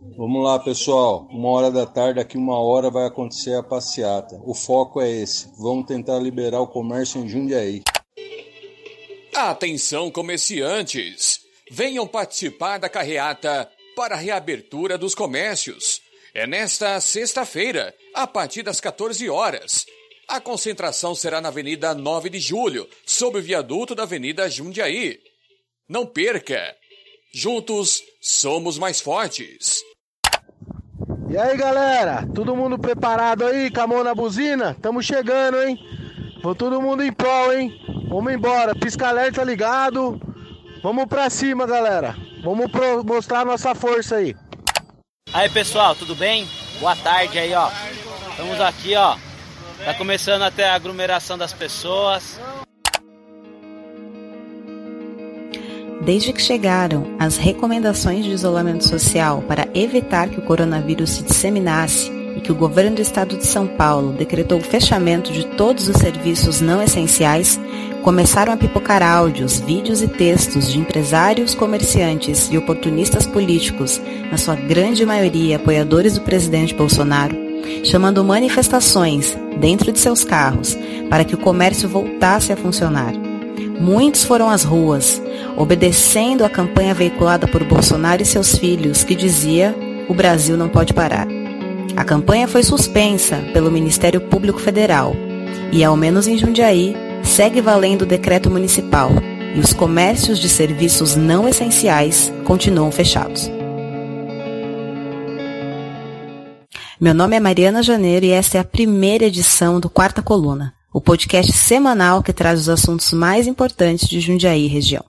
Vamos lá, pessoal. Uma hora da tarde, daqui uma hora vai acontecer a passeata. O foco é esse. Vamos tentar liberar o comércio em Jundiaí. Atenção, comerciantes! Venham participar da carreata para a reabertura dos comércios. É nesta sexta-feira, a partir das 14 horas. A concentração será na Avenida 9 de Julho, sob o viaduto da Avenida Jundiaí. Não perca! Juntos somos mais fortes. E aí, galera? Todo mundo preparado aí, com a mão na buzina? Tamo chegando, hein? Vou todo mundo em prol, hein? Vamos embora. Pisca-alerta ligado. Vamos pra cima, galera. Vamos pro mostrar nossa força aí. Aí, pessoal, tudo bem? Boa tarde aí, ó. Estamos aqui, ó. Tá começando até a aglomeração das pessoas. Desde que chegaram as recomendações de isolamento social para evitar que o coronavírus se disseminasse e que o governo do estado de São Paulo decretou o fechamento de todos os serviços não essenciais, começaram a pipocar áudios, vídeos e textos de empresários, comerciantes e oportunistas políticos, na sua grande maioria apoiadores do presidente Bolsonaro, chamando manifestações dentro de seus carros para que o comércio voltasse a funcionar. Muitos foram às ruas, obedecendo a campanha veiculada por Bolsonaro e seus filhos, que dizia: o Brasil não pode parar. A campanha foi suspensa pelo Ministério Público Federal e, ao menos em Jundiaí, segue valendo o decreto municipal e os comércios de serviços não essenciais continuam fechados. Meu nome é Mariana Janeiro e esta é a primeira edição do Quarta Coluna o podcast semanal que traz os assuntos mais importantes de Jundiaí e região.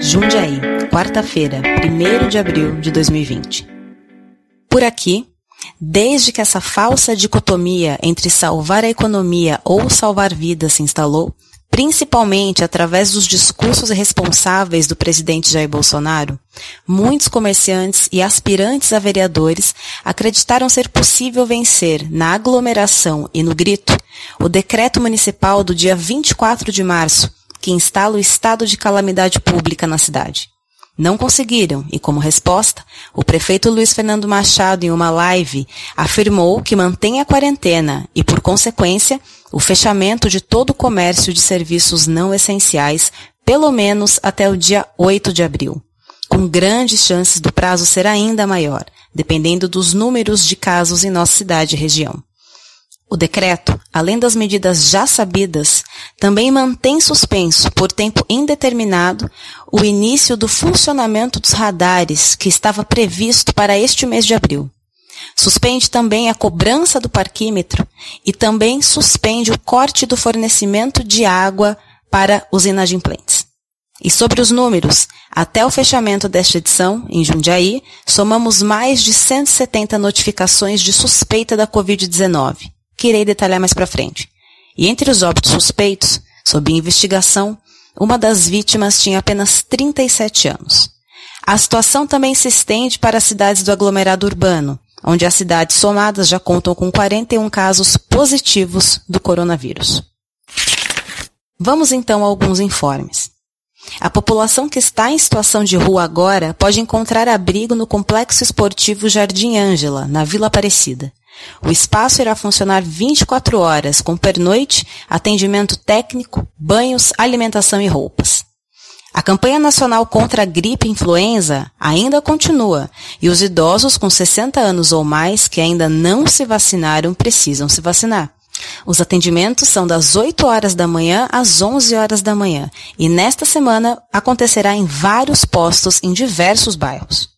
Jundiaí, quarta-feira, 1 de abril de 2020. Por aqui, desde que essa falsa dicotomia entre salvar a economia ou salvar vidas se instalou, principalmente através dos discursos irresponsáveis do presidente Jair Bolsonaro, muitos comerciantes e aspirantes a vereadores acreditaram ser possível vencer na aglomeração e no grito o decreto municipal do dia 24 de março, que instala o estado de calamidade pública na cidade. Não conseguiram e, como resposta, o prefeito Luiz Fernando Machado, em uma live, afirmou que mantém a quarentena e, por consequência, o fechamento de todo o comércio de serviços não essenciais, pelo menos até o dia 8 de abril, com grandes chances do prazo ser ainda maior, dependendo dos números de casos em nossa cidade e região. O decreto, além das medidas já sabidas, também mantém suspenso por tempo indeterminado o início do funcionamento dos radares que estava previsto para este mês de abril. Suspende também a cobrança do parquímetro e também suspende o corte do fornecimento de água para os inadimplentes. E sobre os números, até o fechamento desta edição, em Jundiaí, somamos mais de 170 notificações de suspeita da Covid-19 que irei detalhar mais para frente. E entre os óbitos suspeitos, sob investigação, uma das vítimas tinha apenas 37 anos. A situação também se estende para as cidades do aglomerado urbano, onde as cidades somadas já contam com 41 casos positivos do coronavírus. Vamos então a alguns informes. A população que está em situação de rua agora pode encontrar abrigo no Complexo Esportivo Jardim Ângela, na Vila Aparecida. O espaço irá funcionar 24 horas, com pernoite, atendimento técnico, banhos, alimentação e roupas. A campanha nacional contra a gripe e influenza ainda continua e os idosos com 60 anos ou mais que ainda não se vacinaram precisam se vacinar. Os atendimentos são das 8 horas da manhã às 11 horas da manhã e nesta semana acontecerá em vários postos em diversos bairros.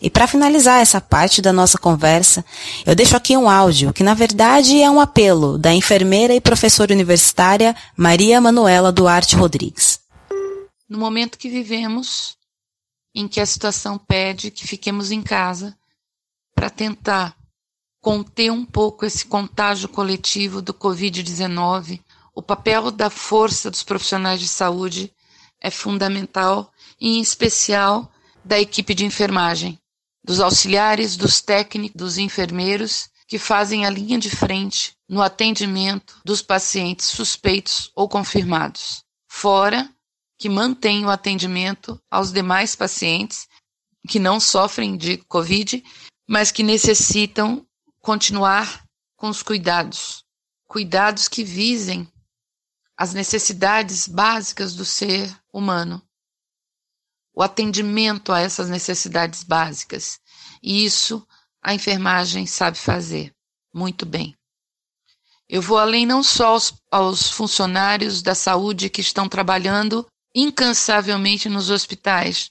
E para finalizar essa parte da nossa conversa, eu deixo aqui um áudio que na verdade é um apelo da enfermeira e professora universitária Maria Manuela Duarte Rodrigues. No momento que vivemos, em que a situação pede que fiquemos em casa para tentar conter um pouco esse contágio coletivo do Covid-19, o papel da força dos profissionais de saúde é fundamental, em especial da equipe de enfermagem dos auxiliares, dos técnicos, dos enfermeiros, que fazem a linha de frente no atendimento dos pacientes suspeitos ou confirmados, fora que mantêm o atendimento aos demais pacientes que não sofrem de Covid, mas que necessitam continuar com os cuidados, cuidados que visem as necessidades básicas do ser humano, o atendimento a essas necessidades básicas. E isso a enfermagem sabe fazer muito bem. Eu vou além não só aos, aos funcionários da saúde que estão trabalhando incansavelmente nos hospitais,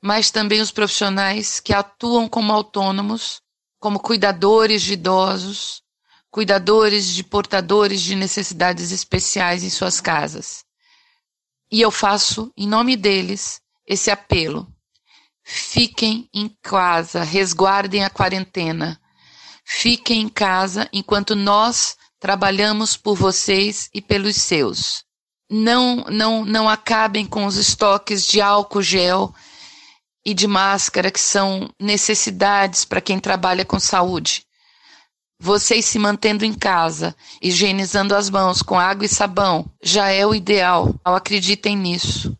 mas também os profissionais que atuam como autônomos, como cuidadores de idosos, cuidadores de portadores de necessidades especiais em suas casas. E eu faço, em nome deles, esse apelo. Fiquem em casa, resguardem a quarentena. Fiquem em casa enquanto nós trabalhamos por vocês e pelos seus. Não, não, não acabem com os estoques de álcool gel e de máscara que são necessidades para quem trabalha com saúde. Vocês se mantendo em casa, higienizando as mãos com água e sabão, já é o ideal. Acreditem nisso.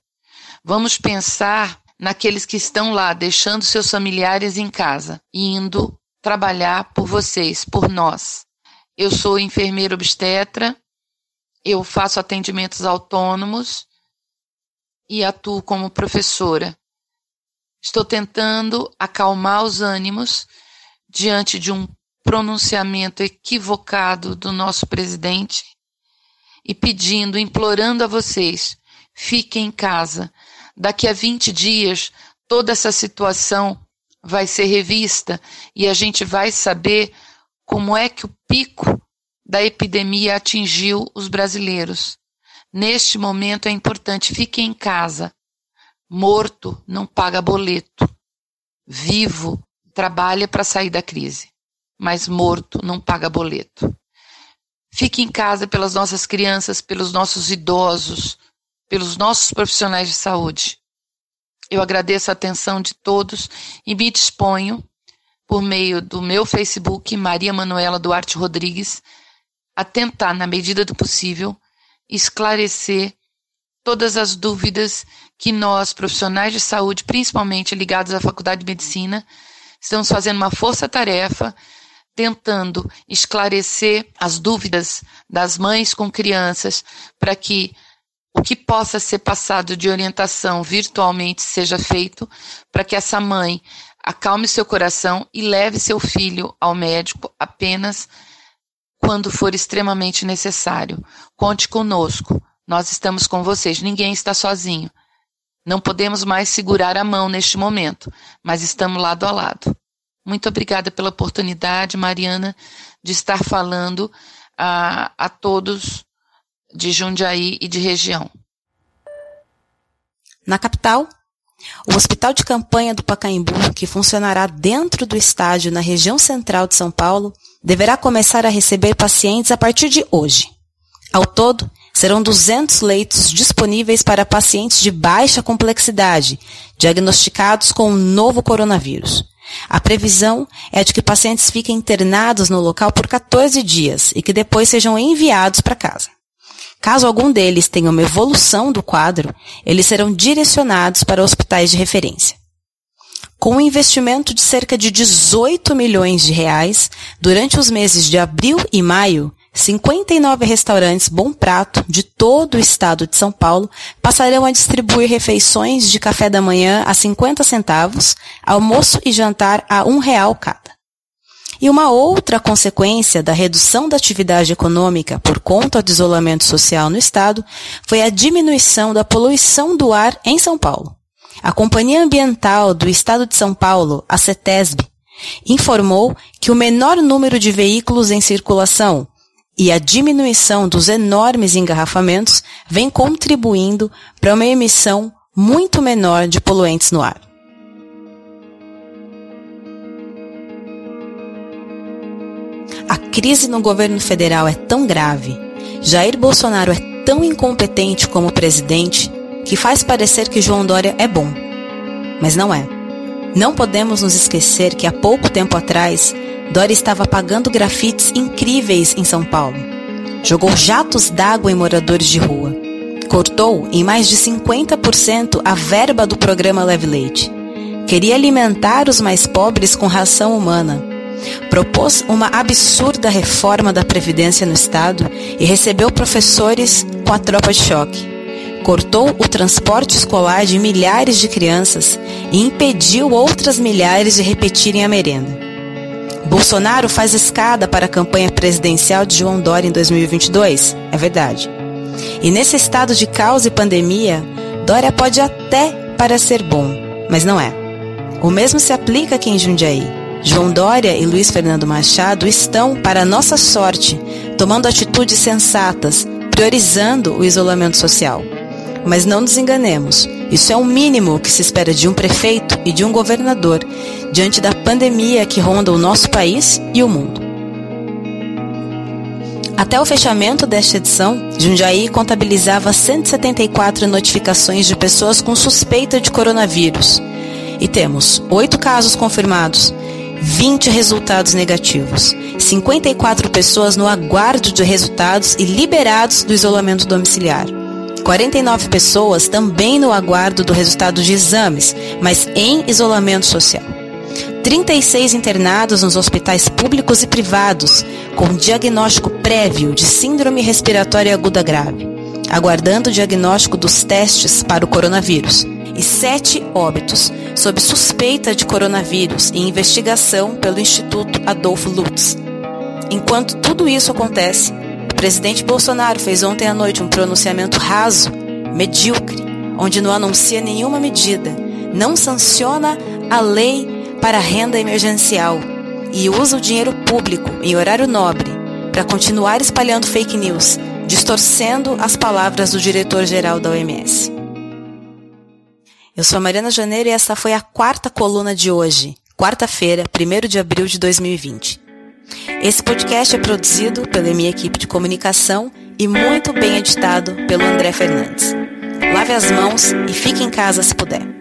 Vamos pensar naqueles que estão lá deixando seus familiares em casa indo trabalhar por vocês, por nós. Eu sou enfermeira obstetra, eu faço atendimentos autônomos e atuo como professora. Estou tentando acalmar os ânimos diante de um pronunciamento equivocado do nosso presidente e pedindo, implorando a vocês, fiquem em casa, Daqui a 20 dias, toda essa situação vai ser revista e a gente vai saber como é que o pico da epidemia atingiu os brasileiros. Neste momento é importante, fiquem em casa. Morto não paga boleto. Vivo trabalha para sair da crise, mas morto não paga boleto. Fique em casa pelas nossas crianças, pelos nossos idosos, pelos nossos profissionais de saúde. Eu agradeço a atenção de todos e me disponho, por meio do meu Facebook, Maria Manuela Duarte Rodrigues, a tentar, na medida do possível, esclarecer todas as dúvidas que nós, profissionais de saúde, principalmente ligados à Faculdade de Medicina, estamos fazendo uma força-tarefa tentando esclarecer as dúvidas das mães com crianças para que o que possa ser passado de orientação virtualmente seja feito para que essa mãe acalme seu coração e leve seu filho ao médico apenas quando for extremamente necessário. Conte conosco. Nós estamos com vocês. Ninguém está sozinho. Não podemos mais segurar a mão neste momento, mas estamos lado a lado. Muito obrigada pela oportunidade, Mariana, de estar falando a, a todos de Jundiaí e de região. Na capital, o Hospital de Campanha do Pacaembu, que funcionará dentro do estádio na região central de São Paulo, deverá começar a receber pacientes a partir de hoje. Ao todo, serão 200 leitos disponíveis para pacientes de baixa complexidade, diagnosticados com o novo coronavírus. A previsão é de que pacientes fiquem internados no local por 14 dias e que depois sejam enviados para casa. Caso algum deles tenha uma evolução do quadro, eles serão direcionados para hospitais de referência. Com um investimento de cerca de 18 milhões de reais, durante os meses de abril e maio, 59 restaurantes Bom Prato de todo o estado de São Paulo passarão a distribuir refeições de café da manhã a 50 centavos, almoço e jantar a um real cada. E uma outra consequência da redução da atividade econômica por conta do isolamento social no Estado foi a diminuição da poluição do ar em São Paulo. A Companhia Ambiental do Estado de São Paulo, a CETESB, informou que o menor número de veículos em circulação e a diminuição dos enormes engarrafamentos vem contribuindo para uma emissão muito menor de poluentes no ar. A crise no governo federal é tão grave, Jair Bolsonaro é tão incompetente como presidente, que faz parecer que João Dória é bom. Mas não é. Não podemos nos esquecer que há pouco tempo atrás, Dória estava apagando grafites incríveis em São Paulo. Jogou jatos d'água em moradores de rua. Cortou em mais de 50% a verba do programa Leve Leite. Queria alimentar os mais pobres com ração humana. Propôs uma absurda reforma da Previdência no Estado e recebeu professores com a tropa de choque cortou o transporte escolar de milhares de crianças e impediu outras milhares de repetirem a merenda. Bolsonaro faz escada para a campanha presidencial de João Dória em 2022, é verdade. E nesse estado de caos e pandemia, Dória pode até parecer bom, mas não é. O mesmo se aplica aqui em Jundiaí. João Dória e Luiz Fernando Machado estão, para nossa sorte, tomando atitudes sensatas, priorizando o isolamento social. Mas não nos enganemos, isso é o mínimo que se espera de um prefeito e de um governador diante da pandemia que ronda o nosso país e o mundo. Até o fechamento desta edição, Jundiaí contabilizava 174 notificações de pessoas com suspeita de coronavírus. E temos 8 casos confirmados, 20 resultados negativos, 54 pessoas no aguardo de resultados e liberados do isolamento domiciliar. 49 pessoas também no aguardo do resultado de exames, mas em isolamento social. 36 internados nos hospitais públicos e privados, com diagnóstico prévio de síndrome respiratória aguda grave, aguardando o diagnóstico dos testes para o coronavírus. E sete óbitos, sob suspeita de coronavírus e investigação pelo Instituto Adolfo Lutz. Enquanto tudo isso acontece, o presidente Bolsonaro fez ontem à noite um pronunciamento raso, medíocre, onde não anuncia nenhuma medida, não sanciona a lei para a renda emergencial e usa o dinheiro público em horário nobre para continuar espalhando fake news, distorcendo as palavras do diretor-geral da OMS. Eu sou a Mariana Janeiro e essa foi a quarta coluna de hoje, quarta-feira, 1 de abril de 2020. Esse podcast é produzido pela minha equipe de comunicação e muito bem editado pelo André Fernandes. Lave as mãos e fique em casa se puder.